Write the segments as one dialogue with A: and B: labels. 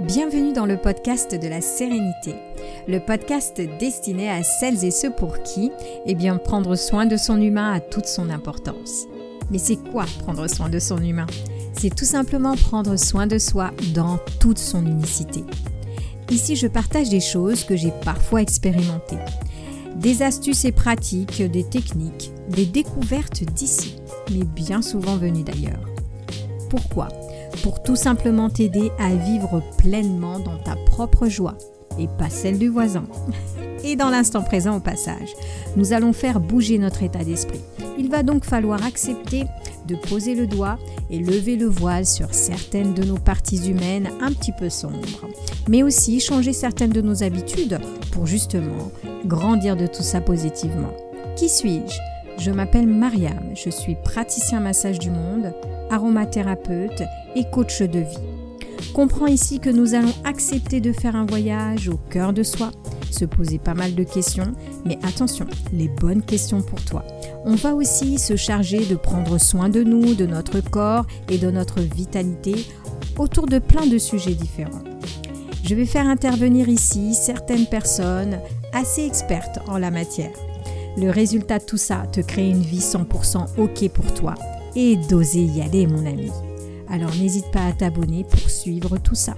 A: Bienvenue dans le podcast de la sérénité, le podcast destiné à celles et ceux pour qui, eh bien, prendre soin de son humain a toute son importance. Mais c'est quoi prendre soin de son humain? C'est tout simplement prendre soin de soi dans toute son unicité. Ici, je partage des choses que j'ai parfois expérimentées, des astuces et pratiques, des techniques, des découvertes d'ici, mais bien souvent venues d'ailleurs. Pourquoi? Pour tout simplement t'aider à vivre pleinement dans ta propre joie et pas celle du voisin. Et dans l'instant présent au passage, nous allons faire bouger notre état d'esprit. Il va donc falloir accepter de poser le doigt et lever le voile sur certaines de nos parties humaines un petit peu sombres, mais aussi changer certaines de nos habitudes pour justement grandir de tout ça positivement. Qui suis-je? Je m'appelle Mariam, je suis praticien massage du monde, aromathérapeute et coach de vie. Comprends ici que nous allons accepter de faire un voyage au cœur de soi, se poser pas mal de questions, mais attention, les bonnes questions pour toi. On va aussi se charger de prendre soin de nous, de notre corps et de notre vitalité autour de plein de sujets différents. Je vais faire intervenir ici certaines personnes assez expertes en la matière. Le résultat de tout ça te crée une vie 100% OK pour toi et d'oser y aller mon ami. Alors n'hésite pas à t'abonner pour suivre tout ça.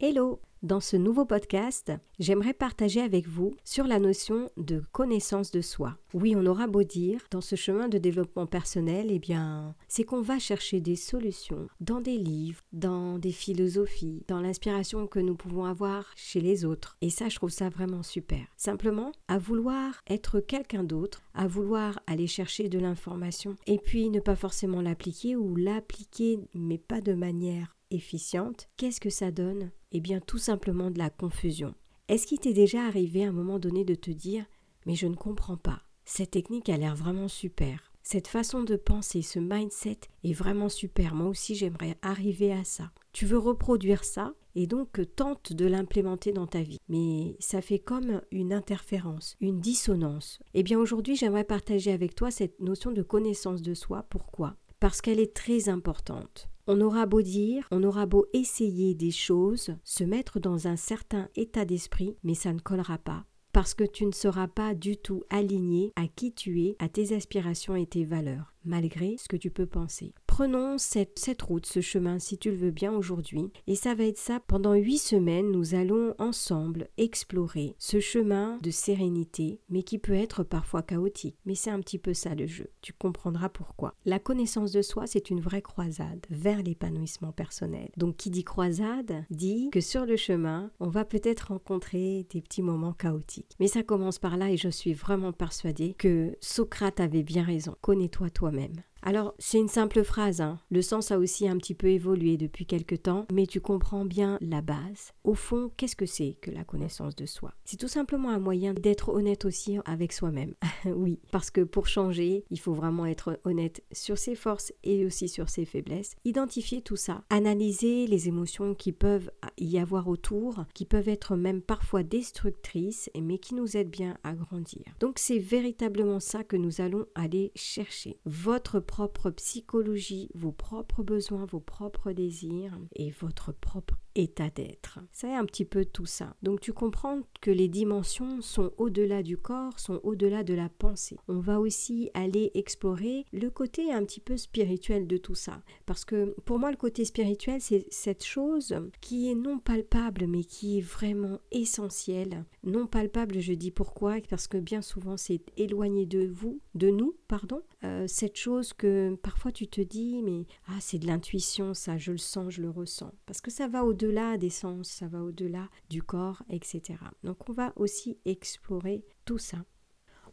B: Hello dans ce nouveau podcast, j'aimerais partager avec vous sur la notion de connaissance de soi. Oui, on aura beau dire, dans ce chemin de développement personnel, eh bien, c'est qu'on va chercher des solutions dans des livres, dans des philosophies, dans l'inspiration que nous pouvons avoir chez les autres. Et ça, je trouve ça vraiment super. Simplement, à vouloir être quelqu'un d'autre, à vouloir aller chercher de l'information et puis ne pas forcément l'appliquer ou l'appliquer mais pas de manière efficiente, qu'est-ce que ça donne? Eh bien tout simplement de la confusion. Est-ce qu'il t'est déjà arrivé à un moment donné de te dire mais je ne comprends pas, cette technique a l'air vraiment super. Cette façon de penser, ce mindset est vraiment super. Moi aussi, j'aimerais arriver à ça. Tu veux reproduire ça et donc tente de l'implémenter dans ta vie. Mais ça fait comme une interférence, une dissonance. Eh bien aujourd'hui, j'aimerais partager avec toi cette notion de connaissance de soi. Pourquoi? Parce qu'elle est très importante. On aura beau dire, on aura beau essayer des choses, se mettre dans un certain état d'esprit, mais ça ne collera pas parce que tu ne seras pas du tout aligné à qui tu es, à tes aspirations et tes valeurs, malgré ce que tu peux penser prenons cette, route, ce chemin, si tu le veux bien aujourd'hui. Et ça va être ça. Pendant huit semaines, nous allons ensemble explorer ce chemin de sérénité, mais qui peut être parfois chaotique. Mais c'est un petit peu ça le jeu. Tu comprendras pourquoi. La connaissance de soi, c'est une vraie croisade vers l'épanouissement personnel. Donc, qui dit croisade dit que sur le chemin, on va peut-être rencontrer des petits moments chaotiques. Mais ça commence par là et je suis vraiment persuadée que Socrate avait bien raison. Connais-toi toi-même même. Alors, c'est une simple phrase, hein. le sens a aussi un petit peu évolué depuis quelque temps, mais tu comprends bien la base. Au fond, qu'est-ce que c'est que la connaissance de soi? C'est tout simplement un moyen d'être honnête aussi avec soi-même. oui, parce que pour changer, il faut vraiment être honnête sur ses forces et aussi sur ses faiblesses. Identifier tout ça, analyser les émotions qui peuvent y avoir autour, qui peuvent être même parfois destructrices, mais qui nous aident bien à grandir. Donc, c'est véritablement ça que nous allons aller chercher. Votre propre psychologie, vos propres besoins, vos propres désirs et votre propre état d'être. C'est un petit peu tout ça. Donc tu comprends que les dimensions sont au-delà du corps, sont au-delà de la pensée. On va aussi aller explorer le côté un petit peu spirituel de tout ça. Parce que pour moi, le côté spirituel, c'est cette chose qui est non palpable, mais qui est vraiment essentielle. Non palpable, je dis pourquoi Parce que bien souvent, c'est éloigné de vous, de nous, pardon. Euh, cette chose que parfois tu te dis, mais ah, c'est de l'intuition, ça, je le sens, je le ressens. Parce que ça va au-delà des sens, ça va au-delà du corps, etc. Donc on va aussi explorer tout ça.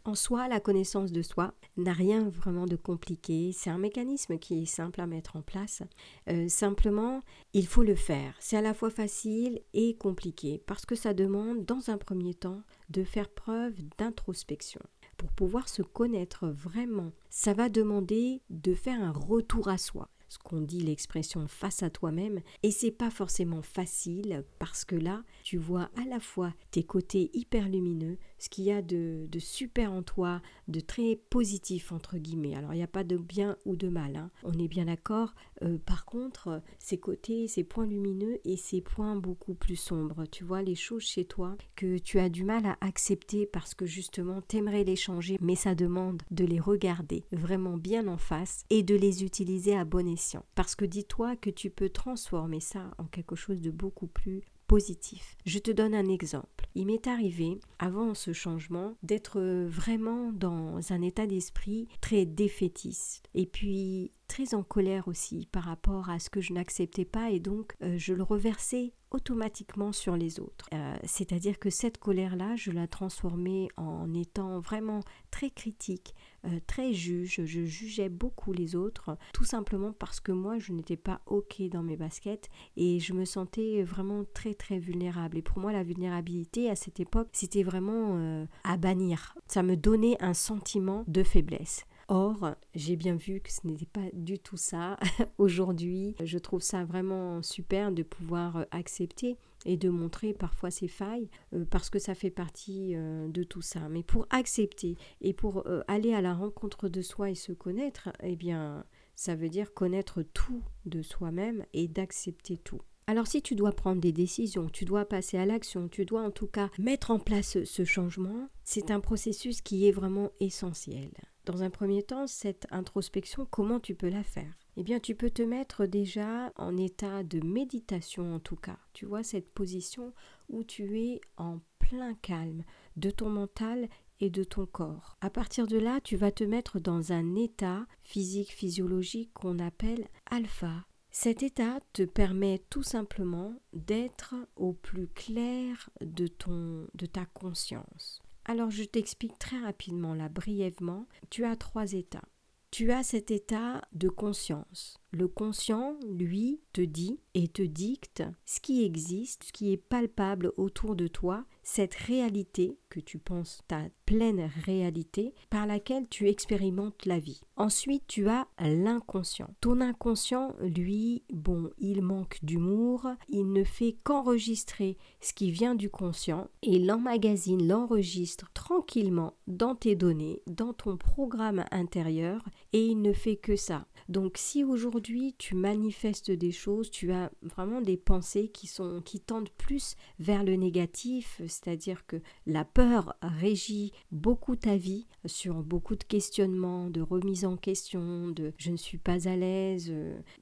B: En soi, la connaissance de soi n'a rien vraiment de compliqué. C'est un mécanisme qui est simple à mettre en place. Euh, simplement, il faut le faire. C'est à la fois facile et compliqué parce que ça demande, dans un premier temps, de faire preuve d'introspection pour pouvoir se connaître vraiment. Ça va demander de faire un retour à soi. Ce qu'on dit l'expression face à toi-même et c'est pas forcément facile parce que là tu vois à la fois tes côtés hyper lumineux ce qu'il y a de, super en toi de très positif entre guillemets alors il n'y a pas de bien ou de mal hein. on est bien d'accord euh, par contre ces côtés ces points lumineux et ces points beaucoup plus sombres tu vois les choses chez toi que tu as du mal à accepter parce que justement t'aimerais les changer mais ça demande de les regarder vraiment bien en face et de les utiliser à bon escient. Parce que dis-toi que tu peux transformer ça en quelque chose de beaucoup plus positif. Je te donne un exemple. Il m'est arrivé, avant ce changement, d'être vraiment dans un état d'esprit très défaitiste. Et puis très en colère aussi par rapport à ce que je n'acceptais pas et donc euh, je le reversais automatiquement sur les autres. Euh, c'est-à-dire que cette colère-là, je la transformais en étant vraiment très critique, euh, très juge. Je jugeais beaucoup les autres, tout simplement parce que moi, je n'étais pas OK dans mes baskets et je me sentais vraiment très très vulnérable. Et pour moi, la vulnérabilité à cette époque, c'était vraiment à bannir. Ça me donnait un sentiment de faiblesse. Or, j'ai bien vu que ce n'était pas du tout ça. Aujourd'hui, je trouve ça vraiment super de pouvoir euh, accepter et de montrer parfois ses failles euh, parce que ça fait partie euh, de tout ça. Mais pour accepter et pour aller à la rencontre de soi et se connaître, eh bien, ça veut dire connaître tout de soi-même et d'accepter tout. Alors si tu dois prendre des décisions, tu dois passer à l'action, tu dois en tout cas mettre en place ce changement, c'est un processus qui est vraiment essentiel. Dans un premier temps, cette introspection, comment tu peux la faire? Eh bien, tu peux te mettre déjà en état de méditation en tout cas. Tu vois, cette position où tu es en plein calme de ton mental et de ton corps. À partir de là, tu vas te mettre dans un état physique physiologique qu'on appelle alpha. Cet état te permet tout simplement d'être au plus clair de ton de ta conscience. Alors je t'explique très rapidement là, brièvement. Tu as trois états. Tu as cet état de conscience. Le conscient, lui, te dit et te dicte ce qui existe, ce qui est palpable autour de toi, cette réalité que tu penses ta pleine réalité par laquelle tu expérimentes la vie. Ensuite, tu as l'inconscient. Ton inconscient, lui, bon, il manque d'humour, il ne fait qu'enregistrer ce qui vient du conscient et l'emmagasine, l'enregistre tranquillement dans tes données, dans ton programme intérieur et il ne fait que ça. Donc si aujourd'hui tu manifestes des choses, tu as vraiment des pensées qui sont qui tendent plus vers le négatif, c'est-à-dire que la peur régit beaucoup ta vie sur beaucoup de questionnements, de remise en question, de je ne suis pas à l'aise,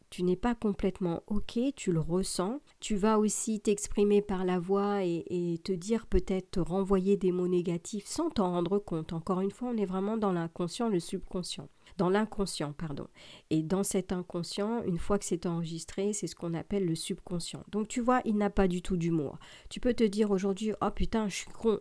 B: tu n'es pas complètement OK, tu le ressens. Tu vas aussi t'exprimer par la voix et, et te dire peut-être te renvoyer des mots négatifs sans t'en rendre compte. Encore une fois, on est vraiment dans l'inconscient, le subconscient dans l'inconscient, pardon. Et dans cet inconscient, une fois que c'est enregistré, c'est ce qu'on appelle le subconscient. Donc tu vois, il n'a pas du tout d'humour. Tu peux te dire aujourd'hui, oh putain, je suis con.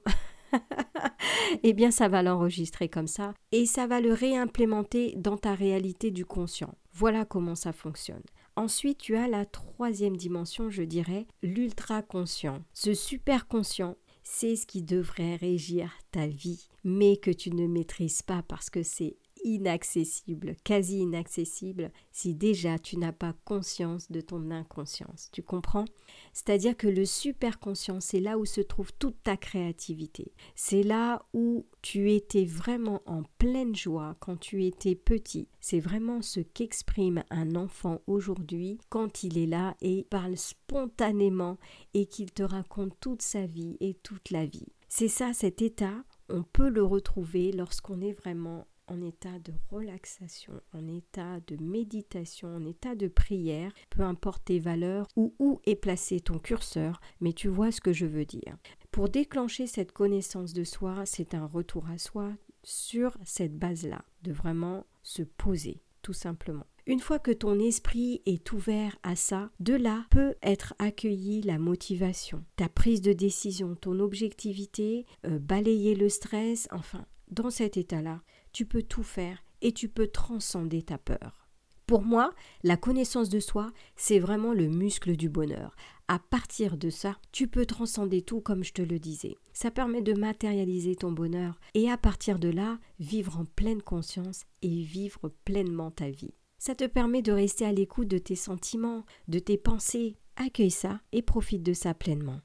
B: eh bien, ça va l'enregistrer comme ça et ça va le réimplémenter dans ta réalité du conscient. Voilà comment ça fonctionne. Ensuite, tu as la troisième dimension, je dirais, l'ultra-conscient. Ce super conscient, c'est ce qui devrait régir ta vie, mais que tu ne maîtrises pas parce que c'est inaccessible, quasi inaccessible, si déjà tu n'as pas conscience de ton inconscience. Tu comprends? C'est-à-dire que le superconscient, c'est là où se trouve toute ta créativité. C'est là où tu étais vraiment en pleine joie quand tu étais petit. C'est vraiment ce qu'exprime un enfant aujourd'hui quand il est là et parle spontanément et qu'il te raconte toute sa vie et toute la vie. C'est ça cet état, on peut le retrouver lorsqu'on est vraiment en état de relaxation, en état de méditation, en état de prière, peu importe tes valeurs ou où est placé ton curseur, mais tu vois ce que je veux dire. Pour déclencher cette connaissance de soi, c'est un retour à soi sur cette base-là, de vraiment se poser, tout simplement. Une fois que ton esprit est ouvert à ça, de là peut être accueillie la motivation, ta prise de décision, ton objectivité, euh, balayer le stress, enfin, dans cet état-là, tu peux tout faire et tu peux transcender ta peur. Pour moi, la connaissance de soi, c'est vraiment le muscle du bonheur. À partir de ça, tu peux transcender tout comme je te le disais. Ça permet de matérialiser ton bonheur et à partir de là, vivre en pleine conscience et vivre pleinement ta vie. Ça te permet de rester à l'écoute de tes sentiments, de tes pensées. Accueille ça et profite de ça pleinement.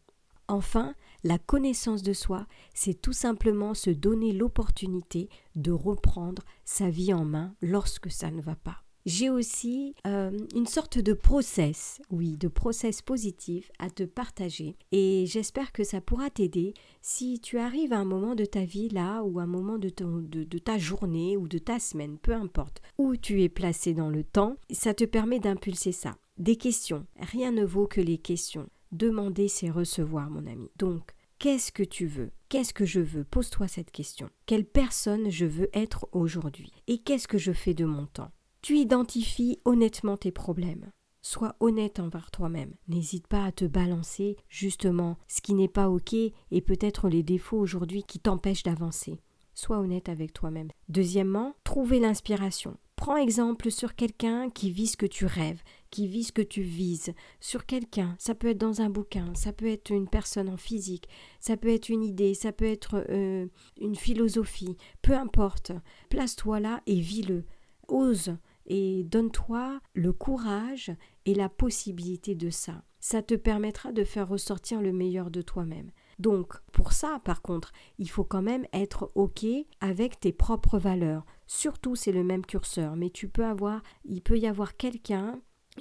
B: Enfin, la connaissance de soi, c'est tout simplement se donner l'opportunité de reprendre sa vie en main lorsque ça ne va pas. J'ai aussi euh, une sorte de process, oui, de process positif à te partager et j'espère que ça pourra t'aider si tu arrives à un moment de ta vie là ou un moment de, de ta journée ou de ta semaine, peu importe, où tu es placé dans le temps, ça te permet d'impulser ça. Des questions, rien ne vaut que les questions. Demander, c'est recevoir, mon ami. Donc, qu'est-ce que tu veux? Qu'est-ce que je veux? Pose-toi cette question. Quelle personne je veux être aujourd'hui? Et qu'est-ce que je fais de mon temps? Tu identifies honnêtement tes problèmes. Sois honnête envers toi-même. N'hésite pas à te balancer justement ce qui n'est pas OK et peut-être les défauts aujourd'hui qui t'empêchent d'avancer. Sois honnête avec toi-même. Deuxièmement, trouver l'inspiration. Prends exemple sur quelqu'un qui vit ce que tu rêves, qui vit ce que tu vises, sur quelqu'un. Ça peut être dans un bouquin, ça peut être une personne en physique, ça peut être une idée, ça peut être euh, une philosophie, peu importe. Place-toi là et vis-le. Ose et donne-toi le courage et la possibilité de ça. Ça te permettra de faire ressortir le meilleur de toi-même. Donc, pour ça, par contre, il faut quand même être OK avec tes propres valeurs. Surtout, c'est le même curseur, mais tu peux avoir, il peut y avoir quelqu'un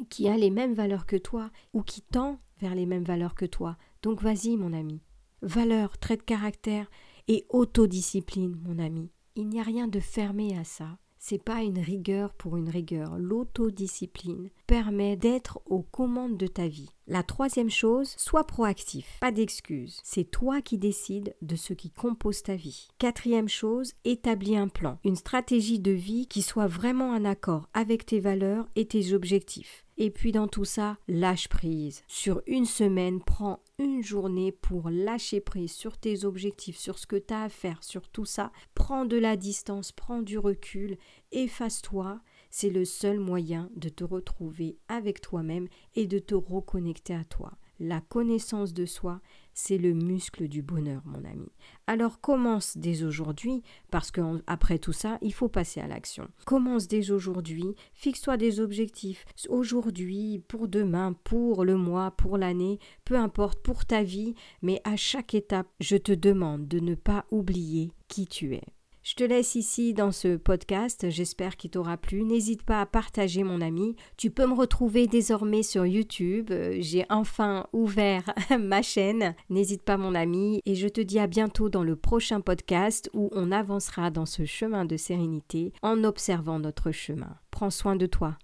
B: qui a les mêmes valeurs que toi ou qui tend vers les mêmes valeurs que toi. Donc, vas-y, mon ami. Valeurs, traits de caractère et autodiscipline, mon ami. Il n'y a rien de fermé à ça c'est pas une rigueur pour une rigueur. L'autodiscipline permet d'être aux commandes de ta vie. La troisième chose, sois proactif. Pas d'excuses. C'est toi qui décides de ce qui compose ta vie. Quatrième chose, établis un plan, une stratégie de vie qui soit vraiment en accord avec tes valeurs et tes objectifs. Et puis dans tout ça, lâche prise. Sur une semaine, prends une journée pour lâcher prise sur tes objectifs, sur ce que tu as à faire, sur tout ça. Prends de la distance, prends du recul, efface-toi. C'est le seul moyen de te retrouver avec toi-même et de te reconnecter à toi. La connaissance de soi, c'est le muscle du bonheur, mon ami. Alors commence dès aujourd'hui, parce qu'après tout ça, il faut passer à l'action. Commence dès aujourd'hui, fixe-toi des objectifs. Aujourd'hui, pour demain, pour le mois, pour l'année, peu importe, pour ta vie, mais à chaque étape, je te demande de ne pas oublier qui tu es. Je te laisse ici dans ce podcast, j'espère qu'il t'aura plu. N'hésite pas à partager mon ami. Tu peux me retrouver désormais sur YouTube. J'ai enfin ouvert ma chaîne. N'hésite pas mon ami et je te dis à bientôt dans le prochain podcast où on avancera dans ce chemin de sérénité en observant notre chemin. Prends soin de toi.